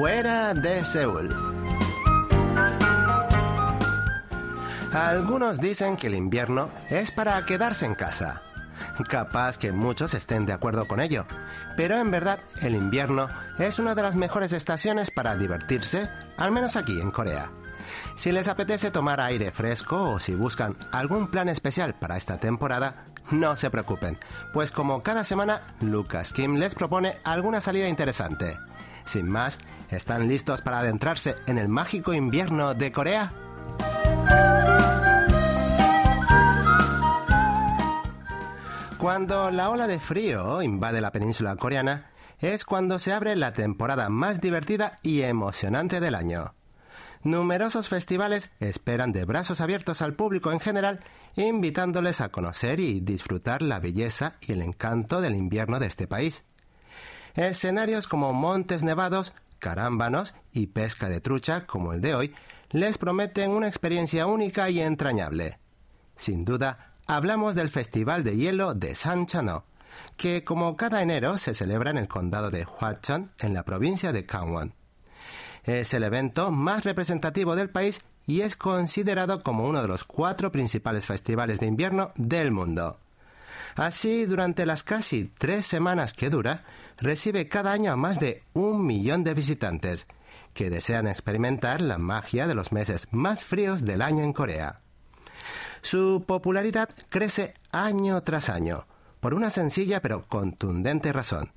fuera de Seúl. Algunos dicen que el invierno es para quedarse en casa. Capaz que muchos estén de acuerdo con ello, pero en verdad el invierno es una de las mejores estaciones para divertirse, al menos aquí en Corea. Si les apetece tomar aire fresco o si buscan algún plan especial para esta temporada, no se preocupen, pues como cada semana, Lucas Kim les propone alguna salida interesante. Sin más, ¿están listos para adentrarse en el mágico invierno de Corea? Cuando la ola de frío invade la península coreana, es cuando se abre la temporada más divertida y emocionante del año. Numerosos festivales esperan de brazos abiertos al público en general, invitándoles a conocer y disfrutar la belleza y el encanto del invierno de este país. Escenarios como montes nevados, carámbanos y pesca de trucha, como el de hoy, les prometen una experiencia única y entrañable. Sin duda, hablamos del Festival de Hielo de San Chano, que como cada enero se celebra en el condado de Hwacheon, en la provincia de Gangwon. Es el evento más representativo del país y es considerado como uno de los cuatro principales festivales de invierno del mundo. Así, durante las casi tres semanas que dura, recibe cada año a más de un millón de visitantes, que desean experimentar la magia de los meses más fríos del año en Corea. Su popularidad crece año tras año, por una sencilla pero contundente razón.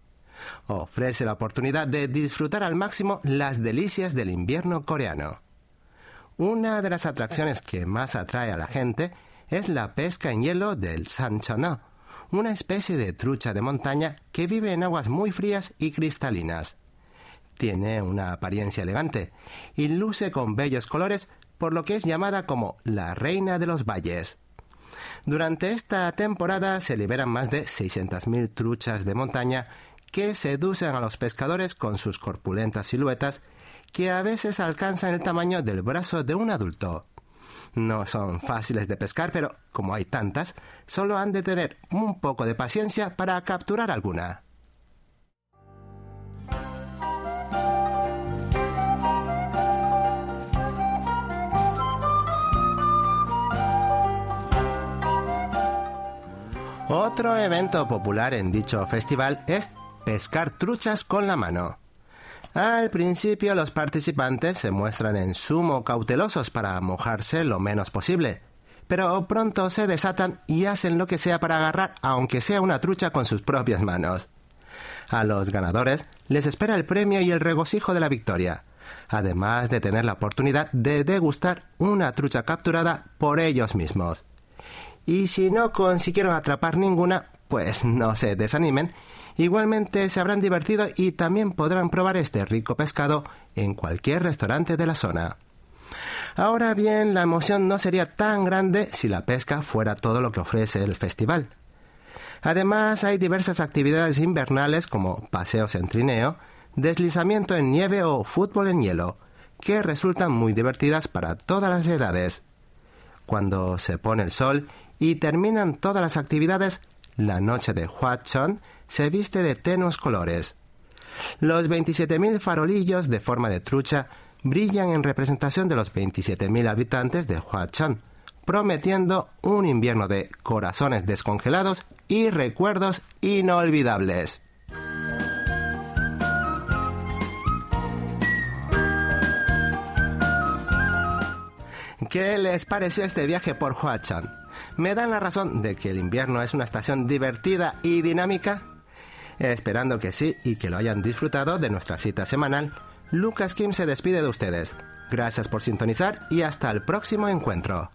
Ofrece la oportunidad de disfrutar al máximo las delicias del invierno coreano. Una de las atracciones que más atrae a la gente es la pesca en hielo del sanchano, una especie de trucha de montaña que vive en aguas muy frías y cristalinas. Tiene una apariencia elegante y luce con bellos colores por lo que es llamada como la reina de los valles. Durante esta temporada se liberan más de 600.000 truchas de montaña que seducen a los pescadores con sus corpulentas siluetas que a veces alcanzan el tamaño del brazo de un adulto. No son fáciles de pescar, pero como hay tantas, solo han de tener un poco de paciencia para capturar alguna. Otro evento popular en dicho festival es pescar truchas con la mano. Al principio los participantes se muestran en sumo cautelosos para mojarse lo menos posible, pero pronto se desatan y hacen lo que sea para agarrar aunque sea una trucha con sus propias manos. A los ganadores les espera el premio y el regocijo de la victoria, además de tener la oportunidad de degustar una trucha capturada por ellos mismos. Y si no consiguieron atrapar ninguna, pues no se desanimen. Igualmente se habrán divertido y también podrán probar este rico pescado en cualquier restaurante de la zona. Ahora bien, la emoción no sería tan grande si la pesca fuera todo lo que ofrece el festival. Además, hay diversas actividades invernales como paseos en trineo, deslizamiento en nieve o fútbol en hielo, que resultan muy divertidas para todas las edades. Cuando se pone el sol y terminan todas las actividades, la noche de Huachon se viste de tenues colores. Los 27.000 farolillos de forma de trucha brillan en representación de los 27.000 habitantes de Huachon, prometiendo un invierno de corazones descongelados y recuerdos inolvidables. ¿Qué les pareció este viaje por Huachon? me dan la razón de que el invierno es una estación divertida y dinámica? Esperando que sí y que lo hayan disfrutado de nuestra cita semanal, Lucas Kim se despide de ustedes. Gracias por sintonizar y hasta el próximo encuentro.